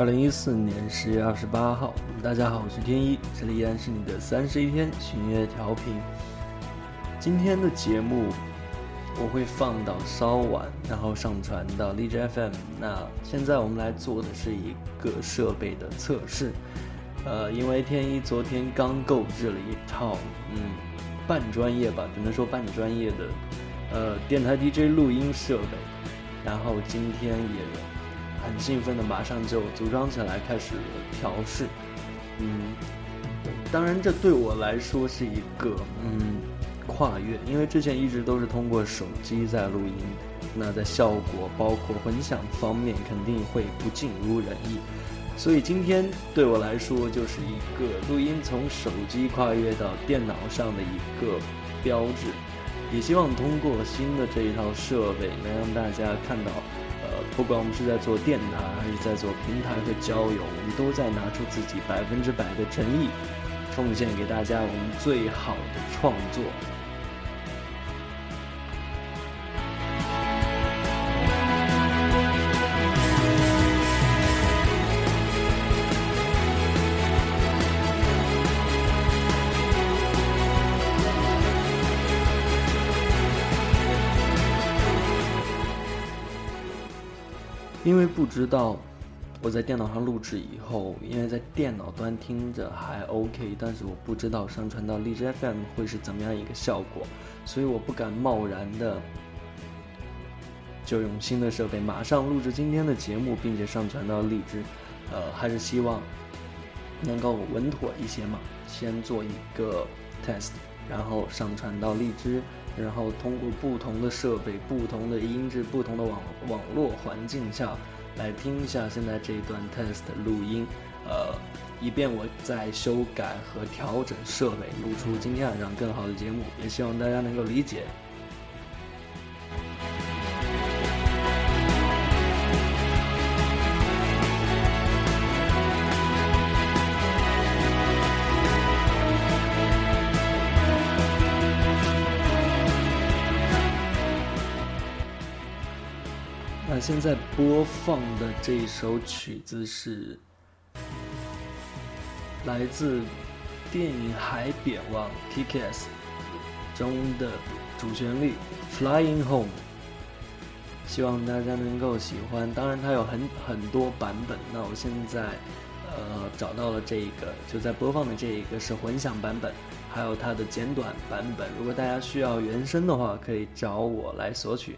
二零一四年十月二十八号，大家好，我是天一，这里依然是你的三十一天巡夜调频。今天的节目我会放到稍晚，然后上传到荔枝 FM。那现在我们来做的是一个设备的测试，呃，因为天一昨天刚购置了一套，嗯，半专业吧，只能说半专业的，呃，电台 DJ 录音设备，然后今天也。很兴奋的，马上就组装起来开始调试。嗯，当然这对我来说是一个嗯跨越，因为之前一直都是通过手机在录音，那在效果包括混响方面肯定会不尽如人意。所以今天对我来说就是一个录音从手机跨越到电脑上的一个标志，也希望通过新的这一套设备能让大家看到。不管我们是在做电台，还是在做平台和交友，我们都在拿出自己百分之百的诚意，奉献给大家我们最好的创作。因为不知道我在电脑上录制以后，因为在电脑端听着还 OK，但是我不知道上传到荔枝 FM 会是怎么样一个效果，所以我不敢贸然的就用新的设备马上录制今天的节目，并且上传到荔枝。呃，还是希望能够稳妥一些嘛，先做一个 test，然后上传到荔枝。然后通过不同的设备、不同的音质、不同的网网络环境下来听一下现在这一段 test 录音，呃，以便我在修改和调整设备，录出今天晚上更好的节目。也希望大家能够理解。那现在播放的这一首曲子是来自电影《海扁王》Kick-Ass 中的主旋律《Flying Home》，希望大家能够喜欢。当然，它有很很多版本。那我现在呃找到了这一个，就在播放的这一个是混响版本，还有它的简短版本。如果大家需要原声的话，可以找我来索取。